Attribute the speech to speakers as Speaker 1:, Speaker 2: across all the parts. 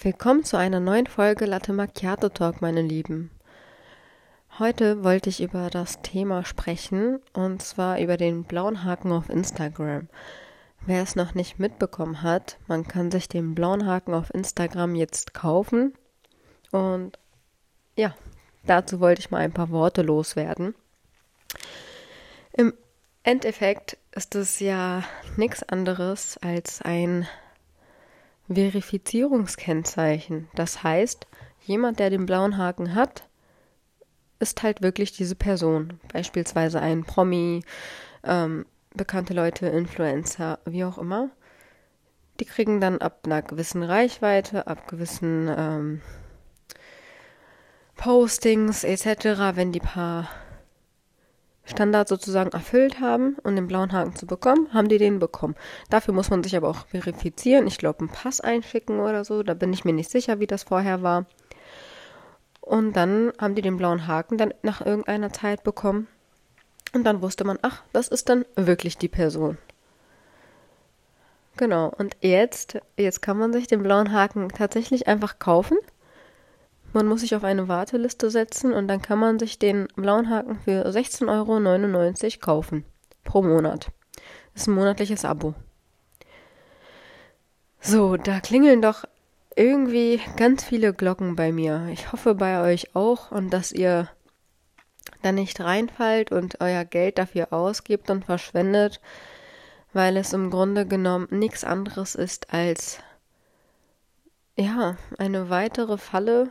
Speaker 1: Willkommen zu einer neuen Folge Latte Macchiato Talk, meine Lieben. Heute wollte ich über das Thema sprechen und zwar über den blauen Haken auf Instagram. Wer es noch nicht mitbekommen hat, man kann sich den blauen Haken auf Instagram jetzt kaufen und ja, dazu wollte ich mal ein paar Worte loswerden. Im Endeffekt ist es ja nichts anderes als ein Verifizierungskennzeichen. Das heißt, jemand, der den blauen Haken hat, ist halt wirklich diese Person. Beispielsweise ein Promi, ähm, bekannte Leute, Influencer, wie auch immer. Die kriegen dann ab einer gewissen Reichweite, ab gewissen ähm, Postings etc., wenn die paar Standard sozusagen erfüllt haben um den blauen Haken zu bekommen, haben die den bekommen. Dafür muss man sich aber auch verifizieren. Ich glaube, einen Pass einschicken oder so. Da bin ich mir nicht sicher, wie das vorher war. Und dann haben die den blauen Haken dann nach irgendeiner Zeit bekommen. Und dann wusste man, ach, das ist dann wirklich die Person. Genau. Und jetzt, jetzt kann man sich den blauen Haken tatsächlich einfach kaufen. Man muss sich auf eine Warteliste setzen und dann kann man sich den blauen Haken für 16,99 Euro kaufen. Pro Monat. Das ist ein monatliches Abo. So, da klingeln doch irgendwie ganz viele Glocken bei mir. Ich hoffe bei euch auch und dass ihr da nicht reinfallt und euer Geld dafür ausgibt und verschwendet, weil es im Grunde genommen nichts anderes ist als ja, eine weitere Falle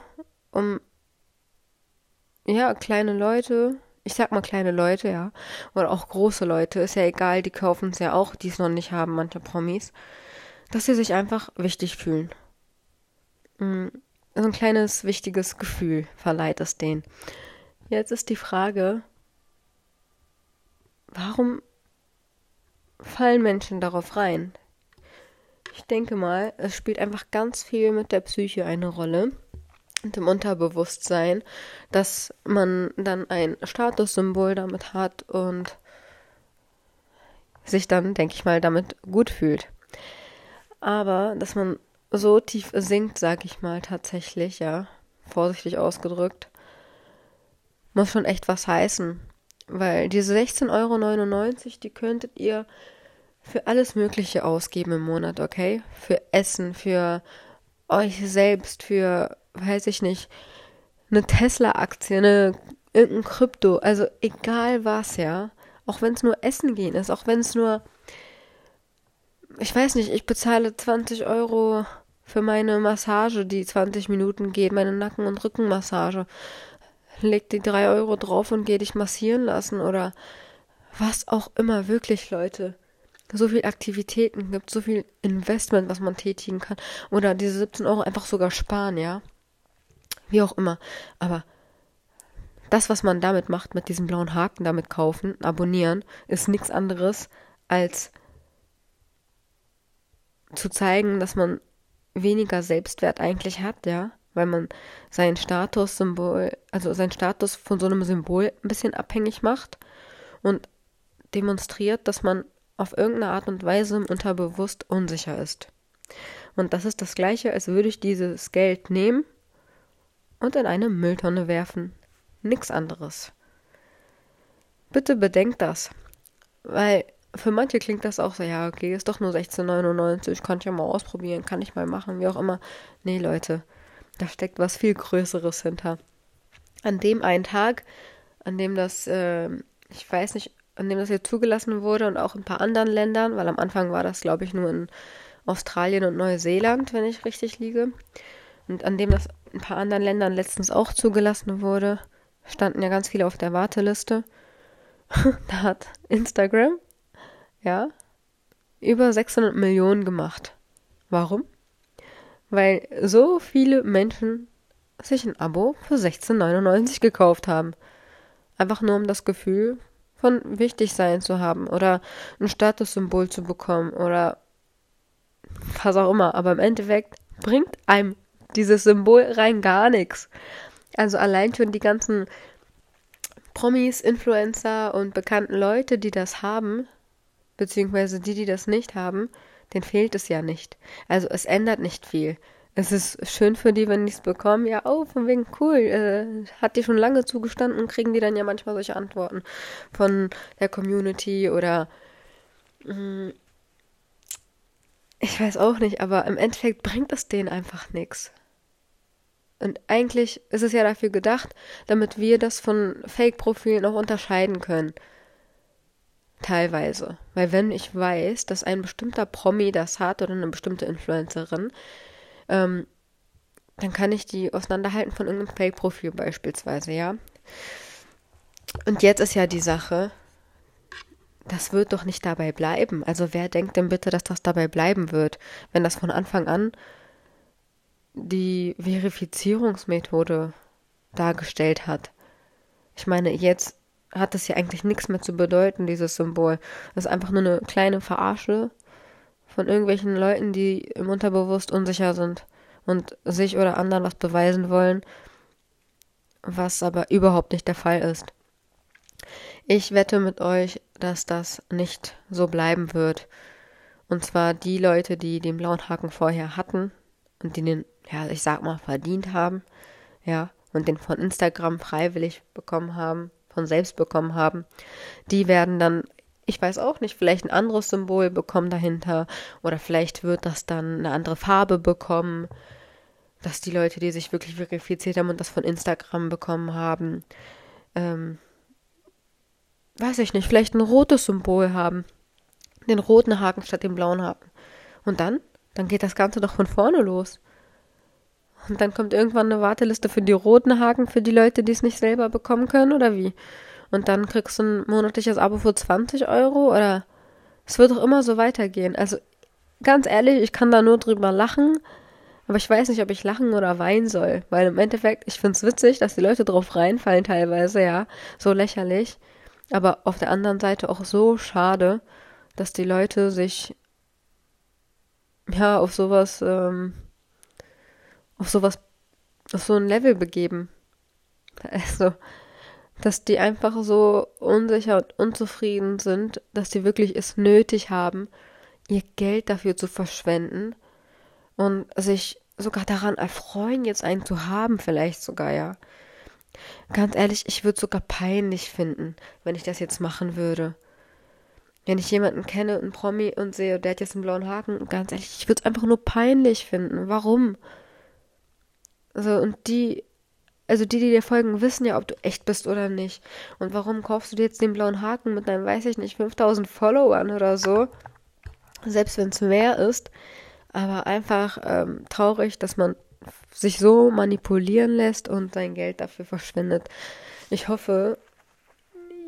Speaker 1: um ja, kleine Leute, ich sag mal kleine Leute, ja, oder auch große Leute, ist ja egal, die kaufen es ja auch, die es noch nicht haben, manche Promis, dass sie sich einfach wichtig fühlen. Mm, so ein kleines wichtiges Gefühl verleiht es denen. Jetzt ist die Frage, warum fallen Menschen darauf rein? Ich denke mal, es spielt einfach ganz viel mit der Psyche eine Rolle und im Unterbewusstsein, dass man dann ein Statussymbol damit hat und sich dann, denke ich mal, damit gut fühlt. Aber dass man so tief sinkt, sag ich mal tatsächlich, ja, vorsichtig ausgedrückt, muss schon echt was heißen. Weil diese 16,99 Euro, die könntet ihr für alles Mögliche ausgeben im Monat, okay? Für Essen, für euch selbst, für weiß ich nicht, eine Tesla-Aktie, eine irgendein Krypto, also egal was, ja. Auch wenn es nur Essen gehen ist, auch wenn es nur, ich weiß nicht, ich bezahle 20 Euro für meine Massage, die 20 Minuten geht, meine Nacken- und Rückenmassage. Leg die 3 Euro drauf und geh dich massieren lassen oder was auch immer, wirklich, Leute so viel Aktivitäten gibt, so viel Investment, was man tätigen kann. Oder diese 17 Euro einfach sogar sparen, ja. Wie auch immer. Aber das, was man damit macht, mit diesem blauen Haken damit kaufen, abonnieren, ist nichts anderes als zu zeigen, dass man weniger Selbstwert eigentlich hat, ja, weil man sein Statussymbol, also sein Status von so einem Symbol ein bisschen abhängig macht und demonstriert, dass man auf irgendeine Art und Weise unterbewusst unsicher ist. Und das ist das gleiche, als würde ich dieses Geld nehmen und in eine Mülltonne werfen. Nix anderes. Bitte bedenkt das. Weil für manche klingt das auch so, ja, okay, ist doch nur 16,99, kann ich ja mal ausprobieren, kann ich mal machen, wie auch immer. Nee, Leute, da steckt was viel Größeres hinter. An dem einen Tag, an dem das, äh, ich weiß nicht, an dem das hier zugelassen wurde und auch in ein paar anderen Ländern, weil am Anfang war das, glaube ich, nur in Australien und Neuseeland, wenn ich richtig liege. Und an dem das in ein paar anderen Ländern letztens auch zugelassen wurde, standen ja ganz viele auf der Warteliste. da hat Instagram, ja, über 600 Millionen gemacht. Warum? Weil so viele Menschen sich ein Abo für 16,99 gekauft haben. Einfach nur um das Gefühl von wichtig sein zu haben oder ein Statussymbol zu bekommen oder was auch immer. Aber im Endeffekt bringt einem dieses Symbol rein gar nichts. Also allein schon die ganzen Promis, Influencer und bekannten Leute, die das haben, beziehungsweise die, die das nicht haben, denen fehlt es ja nicht. Also es ändert nicht viel. es ist schön für die, wenn die es bekommen. Ja, oh, von wegen cool. Äh, hat die schon lange zugestanden, kriegen die dann ja manchmal solche Antworten von der Community oder mh, mm, ich weiß auch nicht, aber im Endeffekt bringt es denen einfach nichts. Und eigentlich ist es ja dafür gedacht, damit wir das von Fake-Profilen auch unterscheiden können. Teilweise. Weil wenn ich weiß, dass ein bestimmter Promi das hat oder eine bestimmte Influencerin, ähm, dann kann ich die auseinanderhalten von irgendeinem Fake-Profil beispielsweise, ja. Und jetzt ist ja die Sache, das wird doch nicht dabei bleiben. Also wer denkt denn bitte, dass das dabei bleiben wird, wenn das von Anfang an die Verifizierungsmethode dargestellt hat? Ich meine, jetzt hat das ja eigentlich nichts mehr zu bedeuten, dieses Symbol. Das ist einfach nur eine kleine Verarsche von irgendwelchen Leuten, die im Unterbewusst unsicher sind und sich oder anderen was beweisen wollen, was aber überhaupt nicht der Fall ist. Ich wette mit euch, dass das nicht so bleiben wird. Und zwar die Leute, die den blauen Haken vorher hatten und die den, ja, ich sag mal, verdient haben, ja, und den von Instagram freiwillig bekommen haben, von selbst bekommen haben, die werden dann, ich weiß auch nicht, vielleicht ein anderes Symbol bekommen dahinter oder vielleicht wird das dann eine andere Farbe bekommen, dass die Leute, die sich wirklich verifiziert haben und das von Instagram bekommen haben, ähm, weiß ich nicht, vielleicht ein rotes Symbol haben. Den roten Haken statt dem blauen Haken. Und dann? Dann geht das Ganze doch von vorne los. Und dann kommt irgendwann eine Warteliste für die roten Haken für die Leute, die es nicht selber bekommen können, oder wie? Und dann kriegst du ein monatliches Abo für 20 Euro, oder? Es wird doch immer so weitergehen. Also, ganz ehrlich, ich kann da nur drüber lachen, aber ich weiß nicht, ob ich lachen oder weinen soll. Weil im Endeffekt, ich find's witzig, dass die Leute drauf reinfallen teilweise, ja. So lächerlich. Aber auf der anderen Seite auch so schade, dass die Leute sich ja auf sowas, ähm, auf sowas, auf so ein Level begeben. Also, dass die einfach so unsicher und unzufrieden sind, dass die wirklich es nötig haben, ihr Geld dafür zu verschwenden und sich sogar daran erfreuen, jetzt einen zu haben, vielleicht sogar, ja. Ganz ehrlich, ich würde sogar peinlich finden, wenn ich das jetzt machen würde. Wenn ich jemanden kenne, einen Promi und sehe, der hat jetzt einen blauen Haken, ganz ehrlich, ich würde es einfach nur peinlich finden. Warum? Also, und die, also die, die dir folgen, wissen ja, ob du echt bist oder nicht. Und warum kaufst du dir jetzt den blauen Haken mit deinem, weiß ich nicht, 5000 Followern oder so? Selbst wenn es mehr ist. Aber einfach ähm, traurig, dass man sich so manipulieren lässt und sein Geld dafür verschwendet. Ich hoffe,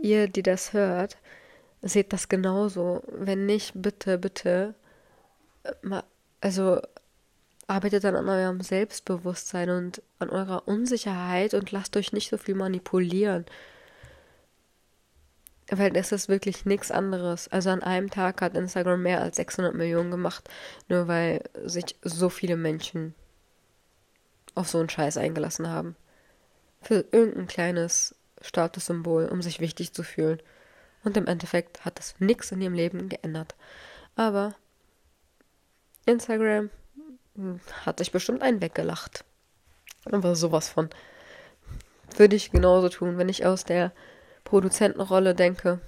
Speaker 1: ihr, die das hört, seht das genauso. Wenn nicht, bitte, bitte, also arbeitet dann an eurem Selbstbewusstsein und an eurer Unsicherheit und lasst euch nicht so viel manipulieren. Weil das ist wirklich nichts anderes. Also an einem Tag hat Instagram mehr als 600 Millionen gemacht, nur weil sich so viele Menschen auf so einen Scheiß eingelassen haben. Für irgendein kleines Statussymbol, um sich wichtig zu fühlen. Und im Endeffekt hat das nichts in ihrem Leben geändert. Aber Instagram hat sich bestimmt einen weggelacht. Aber sowas von. Würde ich genauso tun, wenn ich aus der Produzentenrolle denke.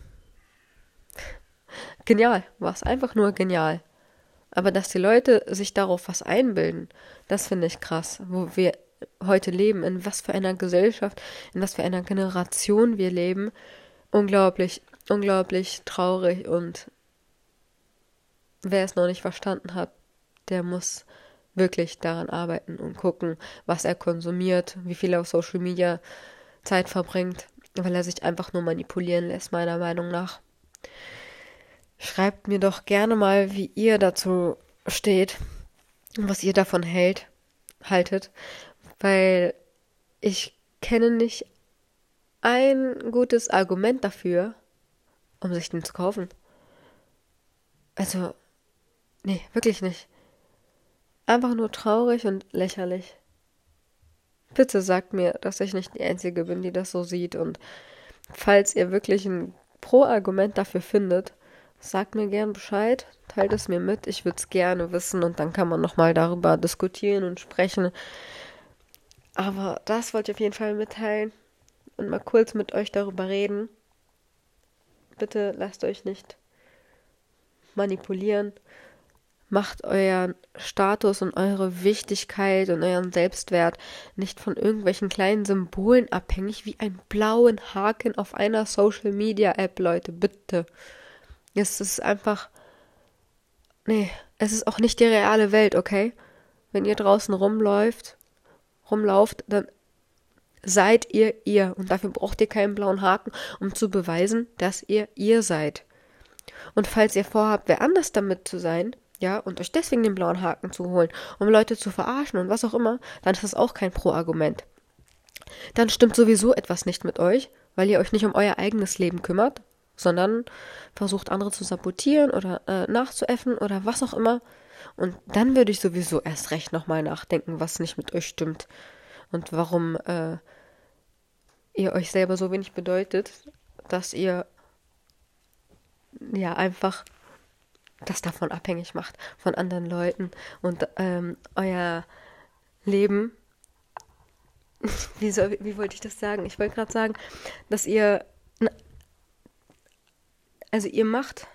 Speaker 1: Genial, war es einfach nur genial. Aber dass die Leute sich darauf was einbilden, das finde ich krass, wo wir heute leben, in was für einer Gesellschaft, in was für einer Generation wir leben. Unglaublich, unglaublich traurig und wer es noch nicht verstanden hat, der muss wirklich daran arbeiten und gucken, was er konsumiert, wie viel er auf Social Media Zeit verbringt, weil er sich einfach nur manipulieren lässt, meiner Meinung nach. Schreibt mir doch gerne mal, wie ihr dazu steht und was ihr davon hält, haltet, weil ich kenne nicht ein gutes Argument dafür, um sich den zu kaufen. Also, nee, wirklich nicht. Einfach nur traurig und lächerlich. Bitte sagt mir, dass ich nicht die Einzige bin, die das so sieht. Und falls ihr wirklich ein Pro-Argument dafür findet, sagt mir gern Bescheid, teilt es mir mit. Ich würde es gerne wissen und dann kann man nochmal darüber diskutieren und sprechen. Aber das wollte ich auf jeden Fall mitteilen und mal kurz mit euch darüber reden. Bitte lasst euch nicht manipulieren. Macht euren Status und eure Wichtigkeit und euren Selbstwert nicht von irgendwelchen kleinen Symbolen abhängig, wie einen blauen Haken auf einer Social Media App, Leute, bitte. Es ist einfach. Nee, es ist auch nicht die reale Welt, okay? Wenn ihr draußen rumläuft, rumlauft, dann seid ihr ihr. Und dafür braucht ihr keinen blauen Haken, um zu beweisen, dass ihr ihr seid. Und falls ihr vorhabt, wer anders damit zu sein, ja, und euch deswegen den blauen Haken zu holen, um Leute zu verarschen und was auch immer, dann ist das auch kein Pro-Argument. Dann stimmt sowieso etwas nicht mit euch, weil ihr euch nicht um euer eigenes Leben kümmert, sondern versucht andere zu sabotieren oder äh, nachzuäffen oder was auch immer. Und dann würde ich sowieso erst recht nochmal nachdenken, was nicht mit euch stimmt und warum äh, ihr euch selber so wenig bedeutet, dass ihr ja einfach das davon abhängig macht, von anderen Leuten und ähm, euer Leben. Wie, soll, wie wollte ich das sagen? Ich wollte gerade sagen, dass ihr. Also, ihr macht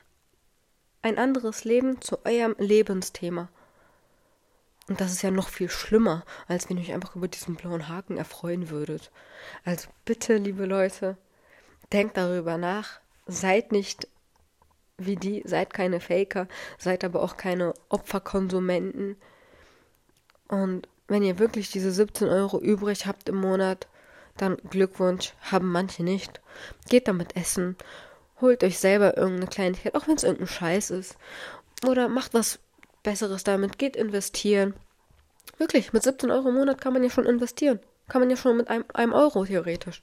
Speaker 1: ein anderes Leben zu eurem Lebensthema. Und das ist ja noch viel schlimmer, als wenn ihr euch einfach über diesen blauen Haken erfreuen würdet. Also bitte, liebe Leute, denkt darüber nach. Seid nicht wie die, seid keine Faker, seid aber auch keine Opferkonsumenten. Und wenn ihr wirklich diese 17 Euro übrig habt im Monat, dann Glückwunsch, haben manche nicht. Geht damit essen, holt euch selber irgendeine Kleinigkeit, auch wenn es irgendein Scheiß ist. Oder macht was Besseres damit, geht investieren. Wirklich, mit 17 Euro im Monat kann man ja schon investieren. Kann man ja schon mit einem, einem Euro theoretisch.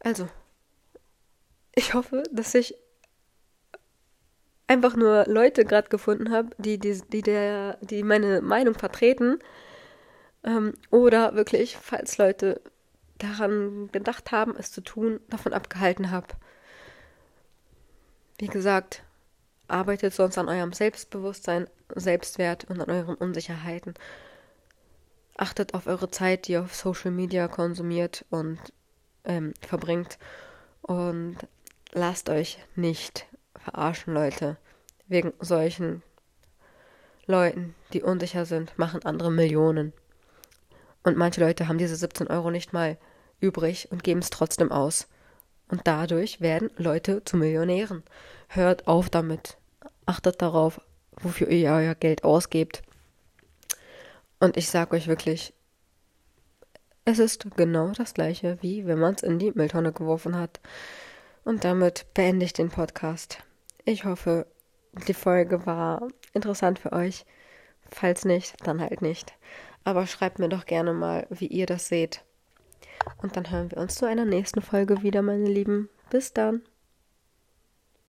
Speaker 1: Also, ich hoffe, dass ich einfach nur Leute gerade gefunden habe, die, die, die, der, die meine Meinung vertreten. Ähm, oder wirklich, falls Leute daran gedacht haben, es zu tun, davon abgehalten habe. Wie gesagt, arbeitet sonst an eurem Selbstbewusstsein, Selbstwert und an euren Unsicherheiten. Achtet auf eure Zeit, die ihr auf Social Media konsumiert und ähm, verbringt. Und lasst euch nicht verarschen, Leute. Wegen solchen Leuten, die unsicher sind, machen andere Millionen. Und manche Leute haben diese 17 Euro nicht mal übrig und geben es trotzdem aus. Und dadurch werden Leute zu Millionären. Hört auf damit. Achtet darauf, wofür ihr euer Geld ausgebt. Und ich sag euch wirklich, es ist genau das gleiche, wie wenn man es in die Mülltonne geworfen hat. Und damit beende ich den Podcast. Ich hoffe, die Folge war interessant für euch. Falls nicht, dann halt nicht. Aber schreibt mir doch gerne mal, wie ihr das seht. Und dann hören wir uns zu einer nächsten Folge wieder, meine Lieben. Bis dann.